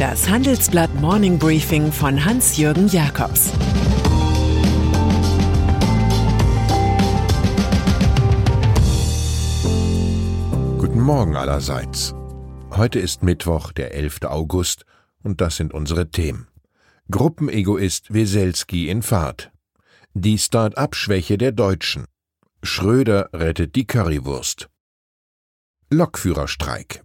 Das Handelsblatt Morning Briefing von Hans-Jürgen Jakobs Guten Morgen allerseits. Heute ist Mittwoch, der 11. August, und das sind unsere Themen. Gruppenegoist Weselski in Fahrt. Die Start-up-Schwäche der Deutschen. Schröder rettet die Currywurst. Lokführerstreik.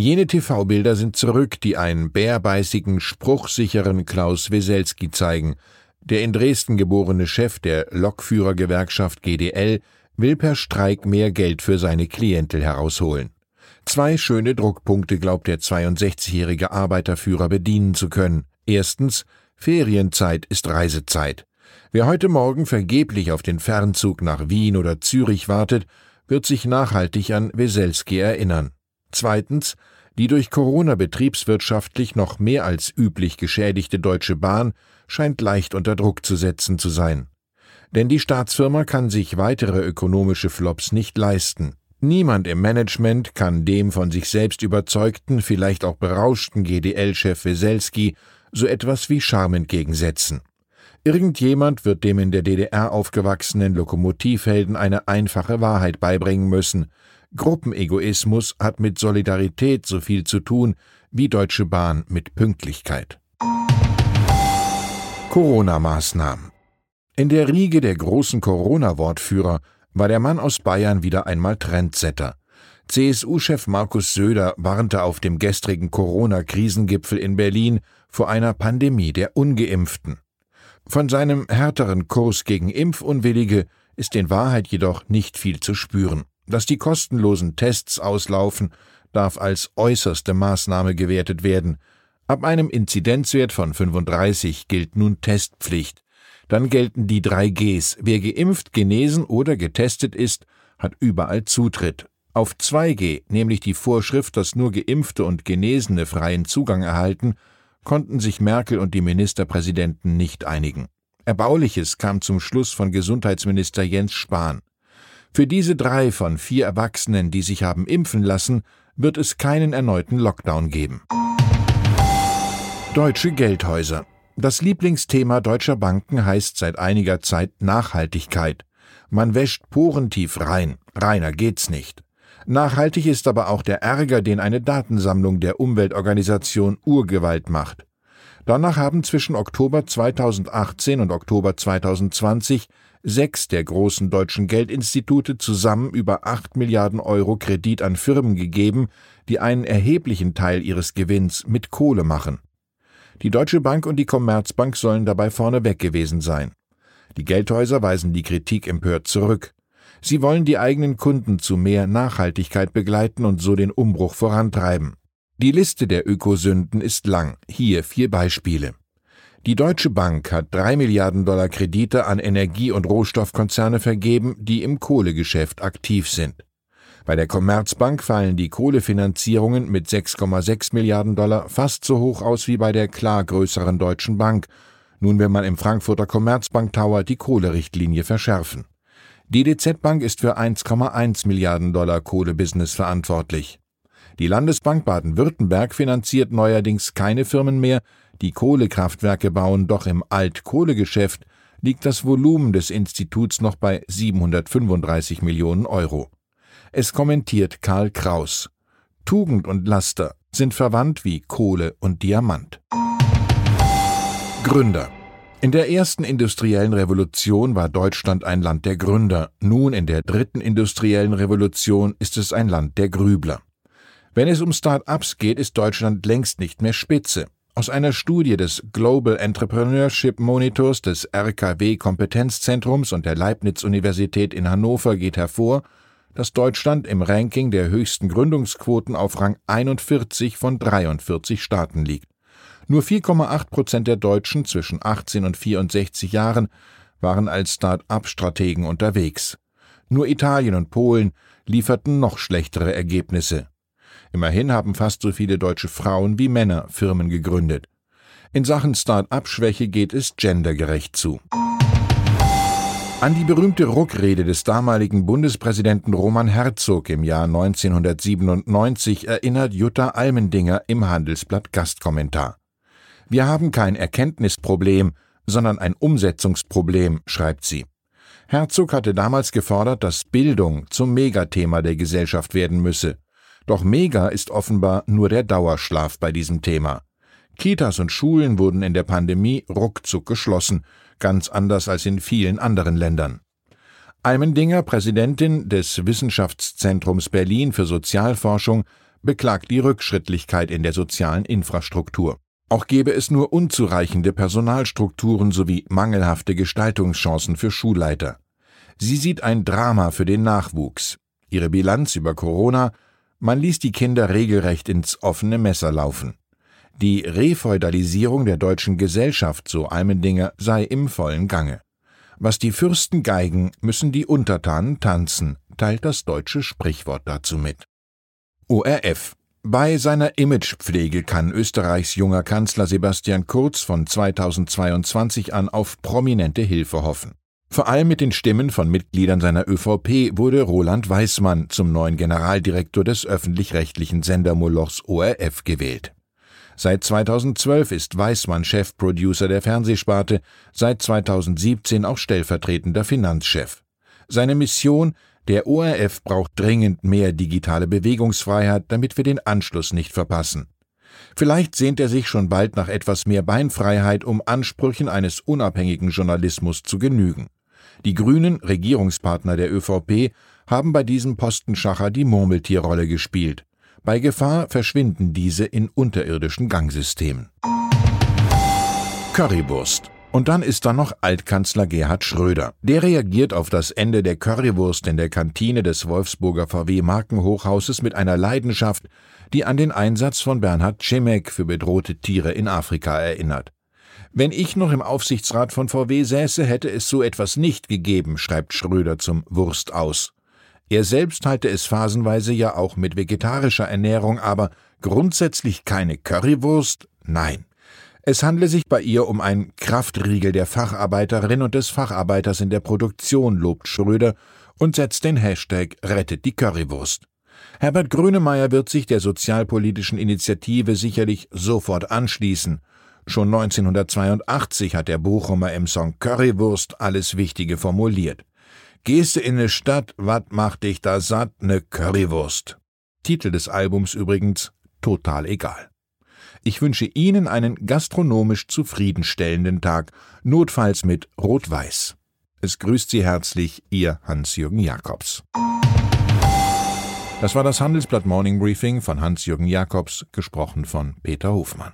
Jene TV-Bilder sind zurück, die einen bärbeißigen, spruchsicheren Klaus Weselski zeigen. Der in Dresden geborene Chef der Lokführergewerkschaft GDL will per Streik mehr Geld für seine Klientel herausholen. Zwei schöne Druckpunkte glaubt der 62-jährige Arbeiterführer bedienen zu können. Erstens, Ferienzeit ist Reisezeit. Wer heute Morgen vergeblich auf den Fernzug nach Wien oder Zürich wartet, wird sich nachhaltig an Weselski erinnern. Zweitens, die durch Corona betriebswirtschaftlich noch mehr als üblich geschädigte Deutsche Bahn scheint leicht unter Druck zu setzen zu sein. Denn die Staatsfirma kann sich weitere ökonomische Flops nicht leisten. Niemand im Management kann dem von sich selbst überzeugten, vielleicht auch berauschten GDL-Chef Weselski so etwas wie Charme entgegensetzen. Irgendjemand wird dem in der DDR aufgewachsenen Lokomotivhelden eine einfache Wahrheit beibringen müssen. Gruppenegoismus hat mit Solidarität so viel zu tun wie Deutsche Bahn mit Pünktlichkeit. Corona-Maßnahmen. In der Riege der großen Corona-Wortführer war der Mann aus Bayern wieder einmal Trendsetter. CSU-Chef Markus Söder warnte auf dem gestrigen Corona-Krisengipfel in Berlin vor einer Pandemie der Ungeimpften. Von seinem härteren Kurs gegen Impfunwillige ist in Wahrheit jedoch nicht viel zu spüren. Dass die kostenlosen Tests auslaufen, darf als äußerste Maßnahme gewertet werden. Ab einem Inzidenzwert von 35 gilt nun Testpflicht. Dann gelten die drei Gs. Wer geimpft, genesen oder getestet ist, hat überall Zutritt. Auf 2G, nämlich die Vorschrift, dass nur Geimpfte und Genesene freien Zugang erhalten, konnten sich Merkel und die Ministerpräsidenten nicht einigen. Erbauliches kam zum Schluss von Gesundheitsminister Jens Spahn. Für diese drei von vier Erwachsenen, die sich haben impfen lassen, wird es keinen erneuten Lockdown geben. Deutsche Geldhäuser. Das Lieblingsthema deutscher Banken heißt seit einiger Zeit Nachhaltigkeit. Man wäscht porentief rein, reiner geht's nicht. Nachhaltig ist aber auch der Ärger, den eine Datensammlung der Umweltorganisation Urgewalt macht. Danach haben zwischen Oktober 2018 und Oktober 2020 sechs der großen deutschen Geldinstitute zusammen über acht Milliarden Euro Kredit an Firmen gegeben, die einen erheblichen Teil ihres Gewinns mit Kohle machen. Die Deutsche Bank und die Commerzbank sollen dabei vorneweg gewesen sein. Die Geldhäuser weisen die Kritik empört zurück. Sie wollen die eigenen Kunden zu mehr Nachhaltigkeit begleiten und so den Umbruch vorantreiben. Die Liste der Ökosünden ist lang. Hier vier Beispiele. Die Deutsche Bank hat drei Milliarden Dollar Kredite an Energie- und Rohstoffkonzerne vergeben, die im Kohlegeschäft aktiv sind. Bei der Commerzbank fallen die Kohlefinanzierungen mit 6,6 Milliarden Dollar fast so hoch aus wie bei der klar größeren Deutschen Bank. Nun will man im Frankfurter Commerzbank Tower die Kohlerichtlinie verschärfen. Die DZ Bank ist für 1,1 Milliarden Dollar Kohlebusiness verantwortlich. Die Landesbank Baden-Württemberg finanziert neuerdings keine Firmen mehr, die Kohlekraftwerke bauen, doch im Altkohlegeschäft liegt das Volumen des Instituts noch bei 735 Millionen Euro. Es kommentiert Karl Kraus. Tugend und Laster sind verwandt wie Kohle und Diamant. Gründer. In der ersten industriellen Revolution war Deutschland ein Land der Gründer. Nun in der dritten industriellen Revolution ist es ein Land der Grübler. Wenn es um Start-ups geht, ist Deutschland längst nicht mehr Spitze. Aus einer Studie des Global Entrepreneurship Monitors des RKW Kompetenzzentrums und der Leibniz Universität in Hannover geht hervor, dass Deutschland im Ranking der höchsten Gründungsquoten auf Rang 41 von 43 Staaten liegt. Nur 4,8 Prozent der Deutschen zwischen 18 und 64 Jahren waren als Start-up-Strategen unterwegs. Nur Italien und Polen lieferten noch schlechtere Ergebnisse. Immerhin haben fast so viele deutsche Frauen wie Männer Firmen gegründet. In Sachen Start-up-Schwäche geht es gendergerecht zu. An die berühmte Ruckrede des damaligen Bundespräsidenten Roman Herzog im Jahr 1997 erinnert Jutta Almendinger im Handelsblatt Gastkommentar. Wir haben kein Erkenntnisproblem, sondern ein Umsetzungsproblem, schreibt sie. Herzog hatte damals gefordert, dass Bildung zum Megathema der Gesellschaft werden müsse. Doch Mega ist offenbar nur der Dauerschlaf bei diesem Thema. Kitas und Schulen wurden in der Pandemie ruckzuck geschlossen, ganz anders als in vielen anderen Ländern. Almendinger, Präsidentin des Wissenschaftszentrums Berlin für Sozialforschung, beklagt die Rückschrittlichkeit in der sozialen Infrastruktur. Auch gebe es nur unzureichende Personalstrukturen sowie mangelhafte Gestaltungschancen für Schulleiter. Sie sieht ein Drama für den Nachwuchs. Ihre Bilanz über Corona man ließ die Kinder regelrecht ins offene Messer laufen. Die Refeudalisierung der deutschen Gesellschaft, so Almendinger, sei im vollen Gange. Was die Fürsten geigen, müssen die Untertanen tanzen, teilt das deutsche Sprichwort dazu mit. ORF bei seiner Imagepflege kann Österreichs junger Kanzler Sebastian Kurz von 2022 an auf prominente Hilfe hoffen. Vor allem mit den Stimmen von Mitgliedern seiner ÖVP wurde Roland Weismann zum neuen Generaldirektor des öffentlich-rechtlichen Sendermolochs ORF gewählt. Seit 2012 ist Weismann Chefproducer der Fernsehsparte, seit 2017 auch stellvertretender Finanzchef. Seine Mission der ORF braucht dringend mehr digitale Bewegungsfreiheit, damit wir den Anschluss nicht verpassen. Vielleicht sehnt er sich schon bald nach etwas mehr Beinfreiheit, um Ansprüchen eines unabhängigen Journalismus zu genügen. Die Grünen, Regierungspartner der ÖVP, haben bei diesem Postenschacher die Murmeltierrolle gespielt. Bei Gefahr verschwinden diese in unterirdischen Gangsystemen. Currywurst. Und dann ist da noch Altkanzler Gerhard Schröder. Der reagiert auf das Ende der Currywurst in der Kantine des Wolfsburger VW Markenhochhauses mit einer Leidenschaft, die an den Einsatz von Bernhard Cimek für bedrohte Tiere in Afrika erinnert. Wenn ich noch im Aufsichtsrat von VW säße, hätte es so etwas nicht gegeben, schreibt Schröder zum Wurst aus. Er selbst halte es phasenweise ja auch mit vegetarischer Ernährung, aber grundsätzlich keine Currywurst? Nein. Es handle sich bei ihr um ein Kraftriegel der Facharbeiterin und des Facharbeiters in der Produktion, lobt Schröder und setzt den Hashtag Rettet die Currywurst. Herbert Grönemeyer wird sich der sozialpolitischen Initiative sicherlich sofort anschließen. Schon 1982 hat der Bochumer im Song Currywurst alles Wichtige formuliert. Gehst in ne Stadt, wat macht dich da satt, ne Currywurst? Titel des Albums übrigens total egal. Ich wünsche Ihnen einen gastronomisch zufriedenstellenden Tag, notfalls mit Rot-Weiß. Es grüßt Sie herzlich Ihr Hans-Jürgen Jakobs. Das war das Handelsblatt Morning Briefing von Hans-Jürgen Jakobs, gesprochen von Peter Hofmann.